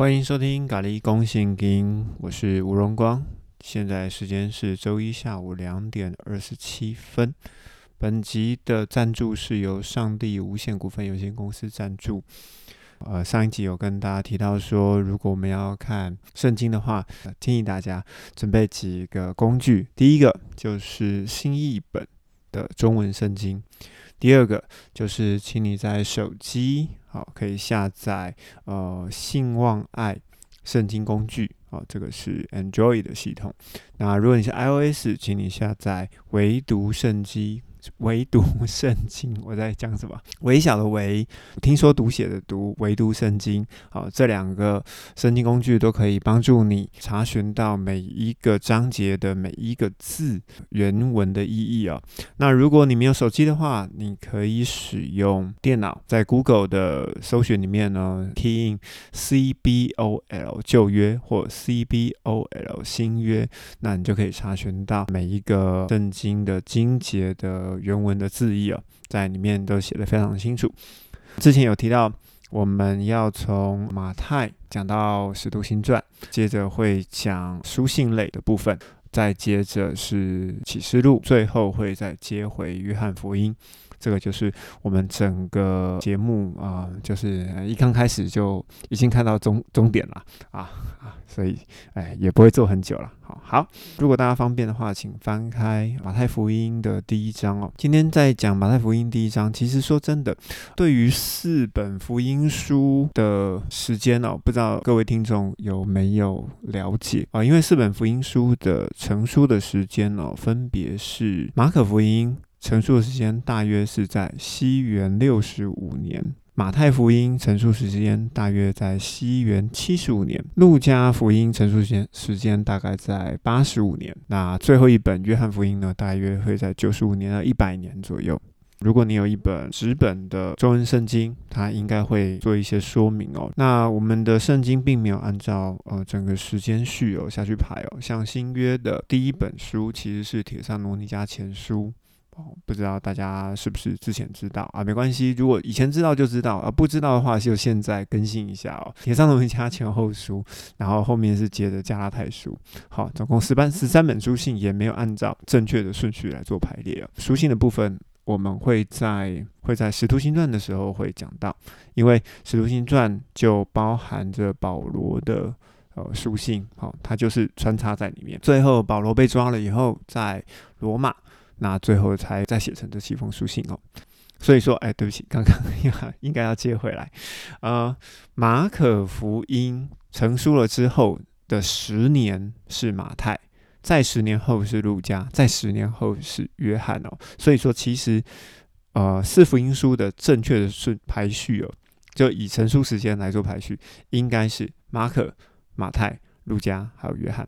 欢迎收听咖喱公信经，我是吴荣光。现在时间是周一下午两点二十七分。本集的赞助是由上帝无限股份有限公司赞助。呃，上一集有跟大家提到说，如果我们要看圣经的话，建议大家准备几个工具。第一个就是新译本的中文圣经。第二个就是，请你在手机好可以下载呃信望爱圣经工具啊，这个是 Android 的系统。那如果你是 iOS，请你下载唯独圣经。唯独圣经，我在讲什么？微小的微，听说读写的读，唯独圣经。好，这两个圣经工具都可以帮助你查询到每一个章节的每一个字原文的意义啊。那如果你没有手机的话，你可以使用电脑，在 Google 的搜寻里面呢，key in C B O L 旧约或 C B O L 新约，那你就可以查询到每一个圣经的经节的。原文的字义啊，在里面都写的非常清楚。之前有提到，我们要从马太讲到使徒行传，接着会讲书信类的部分，再接着是启示录，最后会再接回约翰福音。这个就是我们整个节目啊，就是一刚开始就已经看到终终点了啊啊，所以哎也不会做很久了。好，好，如果大家方便的话，请翻开马太福音的第一章哦。今天在讲马太福音第一章，其实说真的，对于四本福音书的时间哦，不知道各位听众有没有了解啊？因为四本福音书的成书的时间哦，分别是马可福音。成书的时间大约是在西元六十五年，马太福音成书时间大约在西元七十五年，路加福音成书时间时间大概在八十五年，那最后一本约翰福音呢，大约会在九十五年到一百年左右。如果你有一本纸本的中文圣经，它应该会做一些说明哦。那我们的圣经并没有按照呃整个时间序哦下去排哦，像新约的第一本书其实是铁上罗尼迦前书。不知道大家是不是之前知道啊？没关系，如果以前知道就知道啊，不知道的话就现在更新一下哦。铁上龙加前后书，然后后面是接着加拉太书。好，总共十班十三本书信，也没有按照正确的顺序来做排列啊。书信的部分我们会在会在使徒行传的时候会讲到，因为使徒行传就包含着保罗的呃书信，好，它就是穿插在里面。最后保罗被抓了以后，在罗马。那最后才再写成这七封书信哦，所以说，哎，对不起，刚刚 应该要接回来。呃，马可福音成书了之后的十年是马太，在十年后是路加，在十年后是约翰哦。所以说，其实呃，四福音书的正确的顺排序哦，就以成书时间来做排序，应该是马可、马太、路加还有约翰。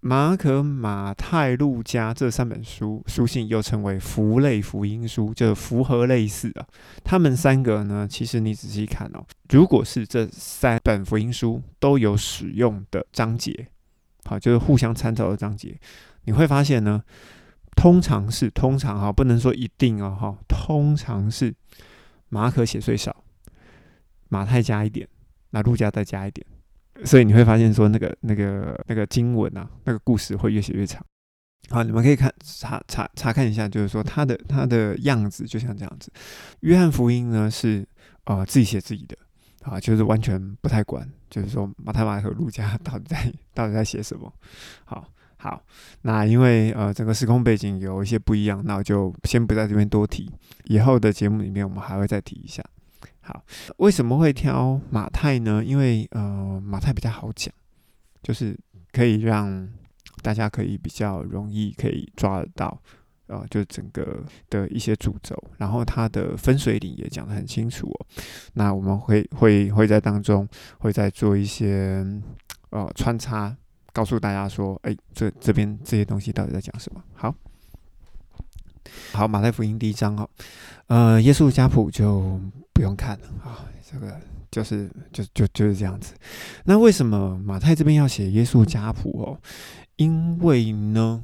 马可、马太、路加这三本书书信又称为符类福音书，就是符合类似的。他们三个呢，其实你仔细看哦，如果是这三本福音书都有使用的章节，好，就是互相参照的章节，你会发现呢，通常是通常哈，不能说一定哦哈，通常是马可写最少，马太加一点，那路加再加一点。所以你会发现说那个那个那个经文啊，那个故事会越写越长。好，你们可以看查查查看一下，就是说它的它的样子就像这样子。约翰福音呢是呃自己写自己的啊，就是完全不太管，就是说马太、马可、路加到底在 到底在写什么。好好，那因为呃整个时空背景有一些不一样，那我就先不在这边多提，以后的节目里面我们还会再提一下。好，为什么会挑马太呢？因为呃，马太比较好讲，就是可以让大家可以比较容易可以抓得到，呃，就整个的一些主轴，然后它的分水岭也讲得很清楚哦。那我们会会会在当中会再做一些呃穿插，告诉大家说，哎，这这边这些东西到底在讲什么？好。好，马太福音第一章哦，呃，耶稣家谱就不用看了啊，这个就是就就就是这样子。那为什么马太这边要写耶稣家谱哦？因为呢，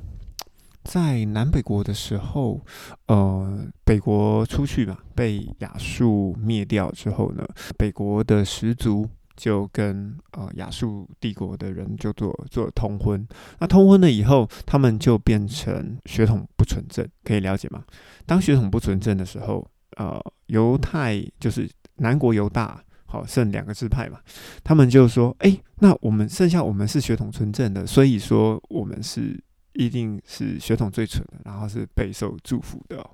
在南北国的时候，呃，北国出去嘛，被亚述灭掉之后呢，北国的始祖就跟呃亚述帝国的人就做做通婚。那通婚了以后，他们就变成血统不纯正，可以了解吗？当血统不纯正的时候，呃，犹太就是南国犹大，好剩两个支派嘛，他们就说：哎，那我们剩下我们是血统纯正的，所以说我们是。一定是血统最纯的，然后是备受祝福的哦。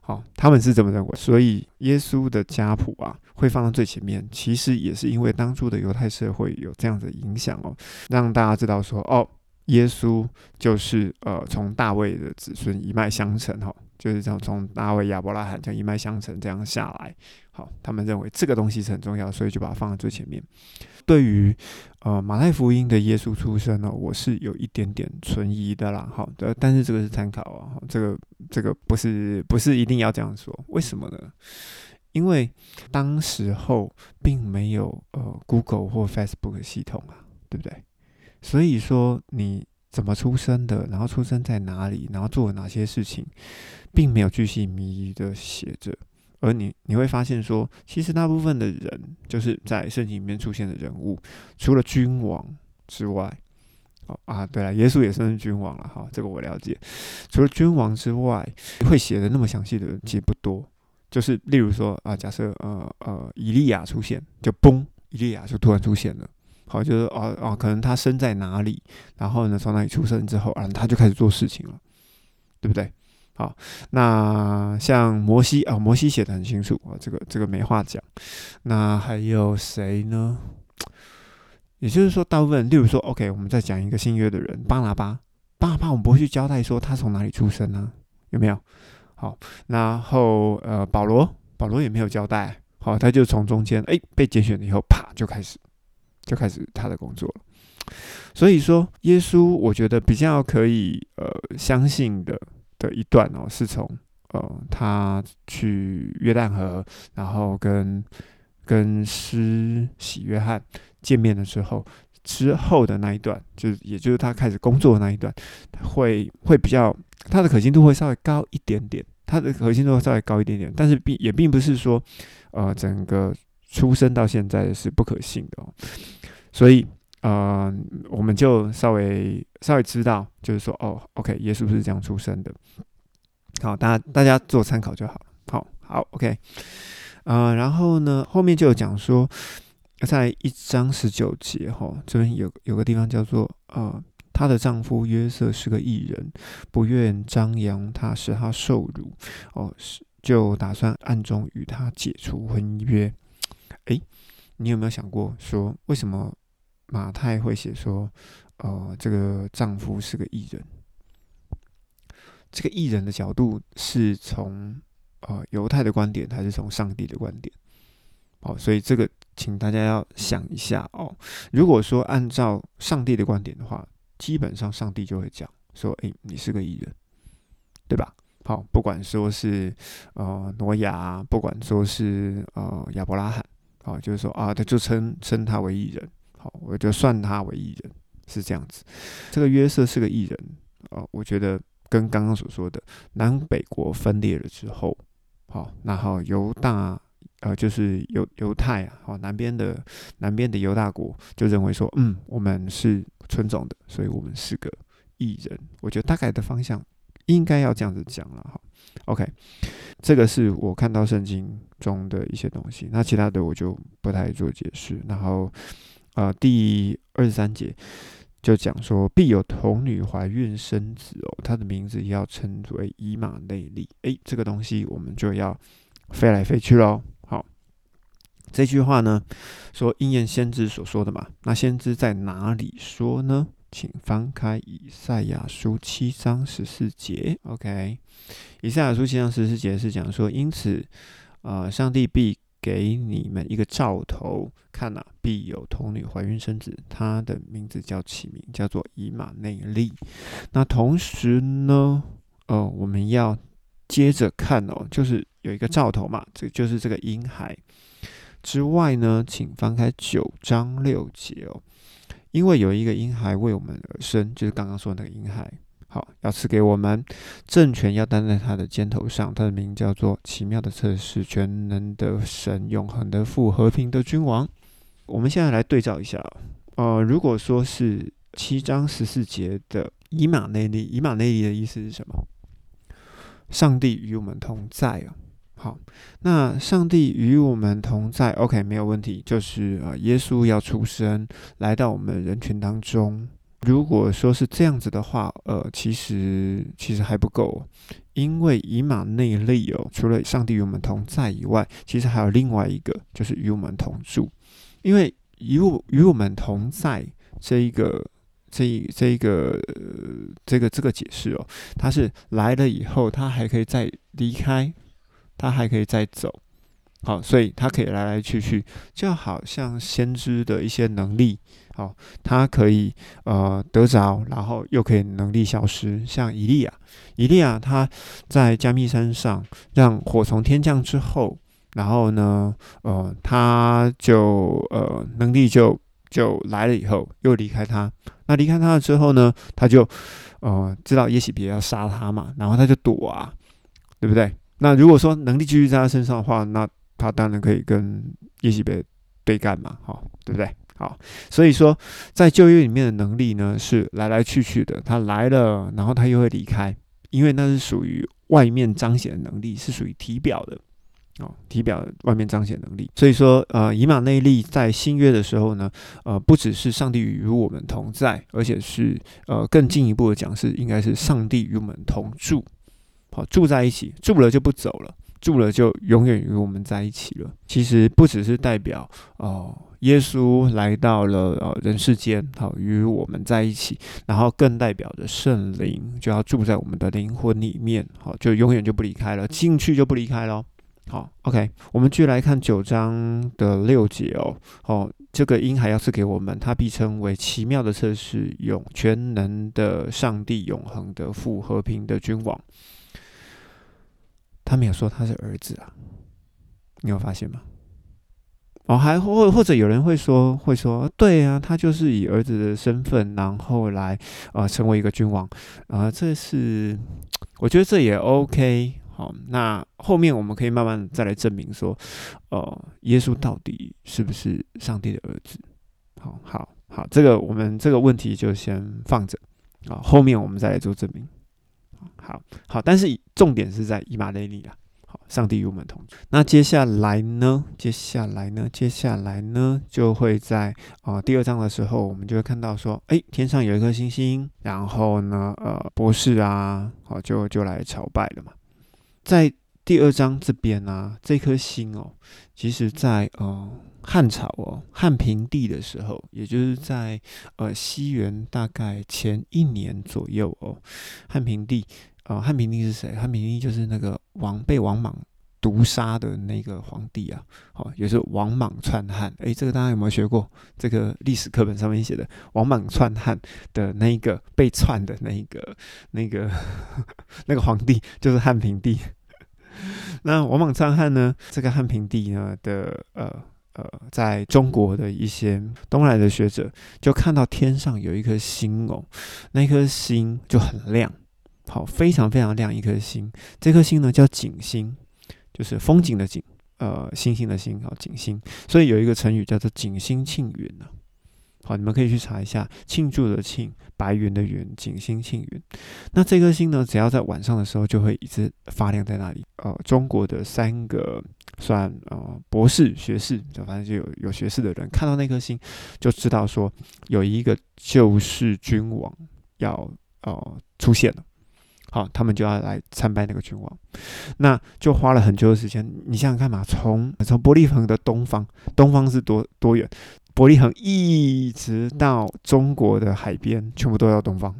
好，他们是这么认为，所以耶稣的家谱啊会放到最前面，其实也是因为当初的犹太社会有这样的影响哦，让大家知道说，哦，耶稣就是呃从大卫的子孙一脉相承哈。就是这样，从大卫、亚伯拉罕这样一脉相承这样下来，好，他们认为这个东西是很重要，所以就把它放在最前面。对于呃马太福音的耶稣出生呢，我是有一点点存疑的啦。好的，但是这个是参考啊，这个这个不是不是一定要这样说。为什么呢？因为当时候并没有呃 Google 或 Facebook 系统啊，对不对？所以说你。怎么出生的？然后出生在哪里？然后做了哪些事情，并没有巨细靡遗的写着。而你你会发现说，其实大部分的人就是在圣经里面出现的人物，除了君王之外，哦啊，对了，耶稣也算是君王了哈，这个我了解。除了君王之外，会写的那么详细的人其实不多。就是例如说啊，假设呃呃，以利亚出现，就嘣，以利亚就突然出现了。好，就是哦哦，可能他生在哪里，然后呢，从哪里出生之后，啊，他就开始做事情了，对不对？好，那像摩西啊，摩西写的很清楚啊，这个这个没话讲。那还有谁呢？也就是说，大部分，例如说，OK，我们再讲一个新约的人，巴拿巴，巴拿巴，我们不会去交代说他从哪里出生呢？有没有？好，然后呃，保罗，保罗也没有交代，好，他就从中间哎被拣选了以后，啪就开始。就开始他的工作了，所以说耶稣，我觉得比较可以呃相信的的一段哦，是从呃他去约旦河，然后跟跟施洗约翰见面的时候之后的那一段，就是也就是他开始工作的那一段，会会比较他的可信度会稍微高一点点，他的可信度会稍微高一点点，但是并也并不是说呃整个。出生到现在是不可信的哦，所以呃，我们就稍微稍微知道，就是说哦，OK，耶稣是这样出生的。好，大家大家做参考就好。好，好，OK，呃，然后呢，后面就有讲说，在一章十九节哈，这边有有个地方叫做呃，她的丈夫约瑟是个艺人，不愿张扬他，使他受辱哦，是就打算暗中与他解除婚约。你有没有想过说，为什么马太会写说，呃，这个丈夫是个艺人？这个艺人的角度是从呃犹太的观点，还是从上帝的观点？哦，所以这个请大家要想一下哦。如果说按照上帝的观点的话，基本上上帝就会讲说，哎，你是个艺人，对吧？好，不管说是呃挪亚，不管说是呃亚伯拉罕。啊，就是说啊，他就称称他为艺人，好，我就算他为艺人，是这样子。这个约瑟是个艺人啊，我觉得跟刚刚所说的南北国分裂了之后，好，然后犹大呃，就是犹犹太啊，好，南边的南边的犹大国就认为说，嗯，我们是纯种的，所以我们是个艺人。我觉得大概的方向应该要这样子讲了哈。OK，这个是我看到圣经中的一些东西，那其他的我就不太做解释。然后，呃，第二十三节就讲说，必有童女怀孕生子哦，她的名字要称为以马内利。诶，这个东西我们就要飞来飞去喽。好，这句话呢，说应验先知所说的嘛，那先知在哪里说呢？请翻开以赛亚书七章十四节。OK，以赛亚书七章十四节是讲说，因此，呃，上帝必给你们一个兆头，看呐，必有童女怀孕生子，她的名字叫起名叫做以马内利。那同时呢，哦，我们要接着看哦，就是有一个兆头嘛，这就是这个婴孩之外呢，请翻开九章六节哦。因为有一个婴孩为我们而生，就是刚刚说的那个婴孩，好，要赐给我们政权，要担在他的肩头上。他的名叫做奇妙的测试，全能的神，永恒的父，和平的君王。我们现在来对照一下，呃，如果说是七章十四节的以马内利，以马内利的意思是什么？上帝与我们同在啊。好，那上帝与我们同在，OK，没有问题。就是呃，耶稣要出生来到我们人群当中。如果说是这样子的话，呃，其实其实还不够，因为以马内利哦，除了上帝与我们同在以外，其实还有另外一个，就是与我们同住。因为与我与我们同在这一个这一这一个这个这个解释哦，他是来了以后，他还可以再离开。他还可以再走，好，所以他可以来来去去，就好像先知的一些能力，好，他可以呃得着，然后又可以能力消失。像以利亚，以利亚他在加密山上让火从天降之后，然后呢，呃，他就呃能力就就来了以后又离开他。那离开他了之后呢，他就呃知道耶喜别要杀他嘛，然后他就躲啊，对不对？那如果说能力继续在他身上的话，那他当然可以跟耶西别对干嘛，哈，对不对？好，所以说在旧约里面的能力呢是来来去去的，他来了，然后他又会离开，因为那是属于外面彰显的能力，是属于体表的哦，体表外面彰显能力。所以说，呃，以马内利在新约的时候呢，呃，不只是上帝与我们同在，而且是呃更进一步的讲是应该是上帝与我们同住。好，住在一起，住了就不走了，住了就永远与我们在一起了。其实不只是代表哦，耶稣来到了呃人世间，好与我们在一起，然后更代表着圣灵就要住在我们的灵魂里面，好就永远就不离开了，进去就不离开喽。好，OK，我们继续来看九章的六节哦。哦，这个婴孩要赐给我们，他必称为奇妙的测试，永全能的上帝，永恒的父，和平的君王。他没有说他是儿子啊，你有发现吗？哦，还或或者有人会说，会说，对啊，他就是以儿子的身份，然后来呃成为一个君王啊，这是我觉得这也 OK。好，那后面我们可以慢慢再来证明说，呃，耶稣到底是不是上帝的儿子？好好好，这个我们这个问题就先放着啊，后面我们再来做证明。好好，但是重点是在以马内利啊。好，上帝与我们同在。那接下来呢？接下来呢？接下来呢？就会在啊第二章的时候，我们就会看到说，哎，天上有一颗星星，然后呢，呃，博士啊，好，就就来朝拜了嘛。在第二章这边呢，这颗星哦，其实在呃汉朝哦，汉平帝的时候，也就是在呃西元大概前一年左右哦，汉平帝。呃，汉平帝是谁？汉平帝就是那个王被王莽毒杀的那个皇帝啊。哦，也是王莽篡汉。诶，这个大家有没有学过？这个历史课本上面写的王莽篡汉的那个被篡的那个那个 那个皇帝，就是汉平帝。那王莽篡汉呢？这个汉平帝呢的呃呃，在中国的一些东来的学者就看到天上有一颗星哦，那颗星就很亮。好，非常非常亮一颗星，这颗星呢叫景星，就是风景的景，呃，星星的星，好，景星。所以有一个成语叫做景星庆云呢。好，你们可以去查一下，庆祝的庆，白云的云，景星庆云。那这颗星呢，只要在晚上的时候就会一直发亮在那里。呃，中国的三个算呃博士学士，就反正就有有学士的人看到那颗星，就知道说有一个救世君王要呃出现了。好，他们就要来参拜那个君王，那就花了很久的时间。你想想看嘛，从从伯利恒的东方，东方是多多远？伯利恒一直到中国的海边，全部都要东方。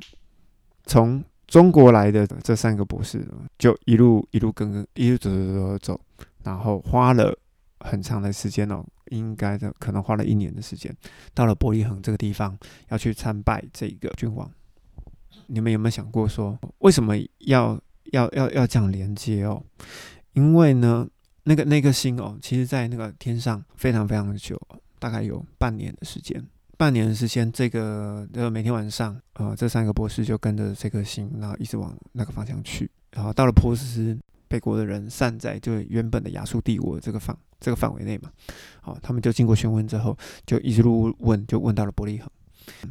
从中国来的这三个博士，就一路一路跟跟一路走走走走走，然后花了很长的时间哦，应该的可能花了一年的时间，到了伯利恒这个地方，要去参拜这个君王。你们有没有想过说，为什么要要要要这样连接哦？因为呢，那个那个星哦，其实在那个天上非常非常的久，大概有半年的时间。半年的时间，这个呃每天晚上，呃这三个博士就跟着这颗星，然后一直往那个方向去。然后到了波斯，北国的人散在就原本的亚述帝国这个范这个范围内嘛。好，他们就经过询问之后，就一路问，就问到了伯利恒。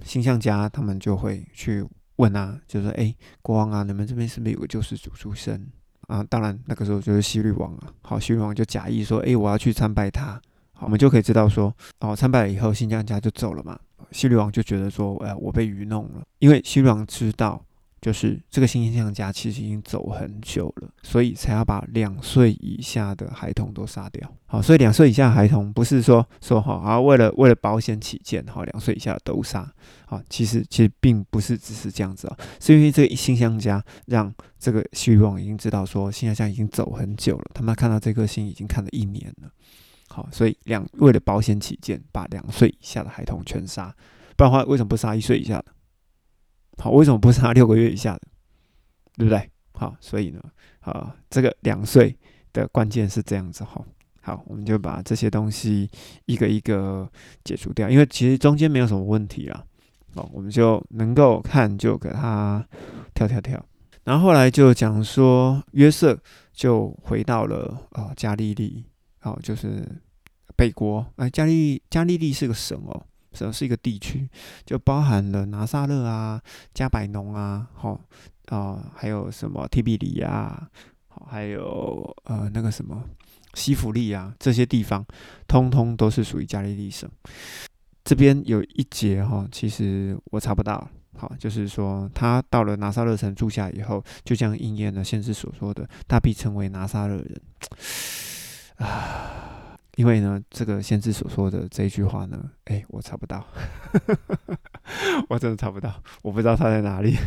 星象家他们就会去问啊，就说：“哎，国王啊，你们这边是不是有个救世主出生啊？”当然，那个时候就是希律王啊。好，希律王就假意说：“哎，我要去参拜他。”我们就可以知道说，哦，参拜了以后，新象家就走了嘛。西律王就觉得说：“哎，我被愚弄了。”因为西律王知道。就是这个新象家其实已经走很久了，所以才要把两岁以下的孩童都杀掉。好，所以两岁以下孩童不是说说好啊，为了为了保险起见，好，两岁以下都杀。好，其实其实并不是只是这样子啊，是因为这个新象家让这个西律王已经知道说新象家已经走很久了，他们看到这颗星已经看了一年了。好，所以两为了保险起见，把两岁以下的孩童全杀。不然的话，为什么不杀一岁以下的？好，为什么不杀六个月以下的，对不对？好，所以呢，啊，这个两岁的关键是这样子哈。好，我们就把这些东西一个一个解除掉，因为其实中间没有什么问题啊。哦，我们就能够看，就给他跳跳跳。然后后来就讲说，约瑟就回到了啊加利利，好，就是北国。哎，加利加利利是个省哦。省是一个地区，就包含了拿撒勒啊、加百农啊，好啊，还有什么提比里啊，好，还有呃那个什么西弗利啊，这些地方通通都是属于加利利省。这边有一节哈，其实我查不到，好，就是说他到了拿撒勒城住下以后，就将应验了先知所说的，他必成为拿撒勒人啊。因为呢，这个先知所说的这一句话呢，哎，我查不到，我真的查不到，我不知道他在哪里。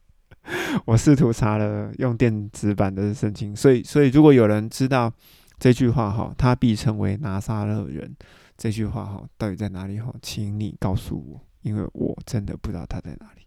我试图查了用电子版的圣经，所以，所以如果有人知道这句话哈，他必成为拿撒勒人，这句话哈，到底在哪里哈，请你告诉我，因为我真的不知道他在哪里。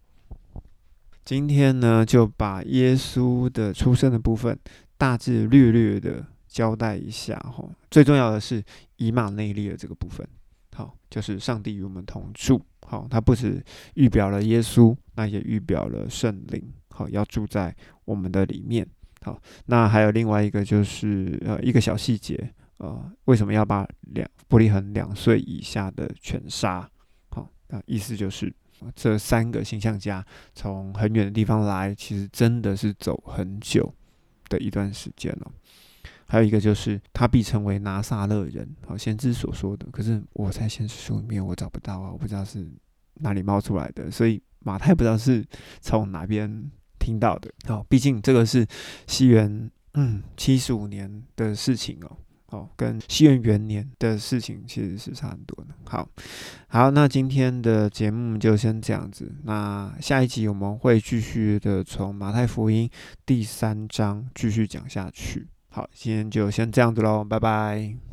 今天呢，就把耶稣的出生的部分大致略略的。交代一下哈，最重要的是以马内利的这个部分，好，就是上帝与我们同住，好，它不止预表了耶稣，那也预表了圣灵，好，要住在我们的里面，好，那还有另外一个就是呃一个小细节，呃，为什么要把两伯利恒两岁以下的全杀？好，那意思就是这三个形象家从很远的地方来，其实真的是走很久的一段时间了。还有一个就是他必成为拿撒勒人，好先知所说的。可是我在现实书里面我找不到啊，我不知道是哪里冒出来的，所以马太不知道是从哪边听到的。好，毕竟这个是西元嗯七十五年的事情哦，哦，跟西元元年的事情其实是差很多的。好，好，那今天的节目就先这样子。那下一集我们会继续的从马太福音第三章继续讲下去。好，今天就先这样子喽，拜拜。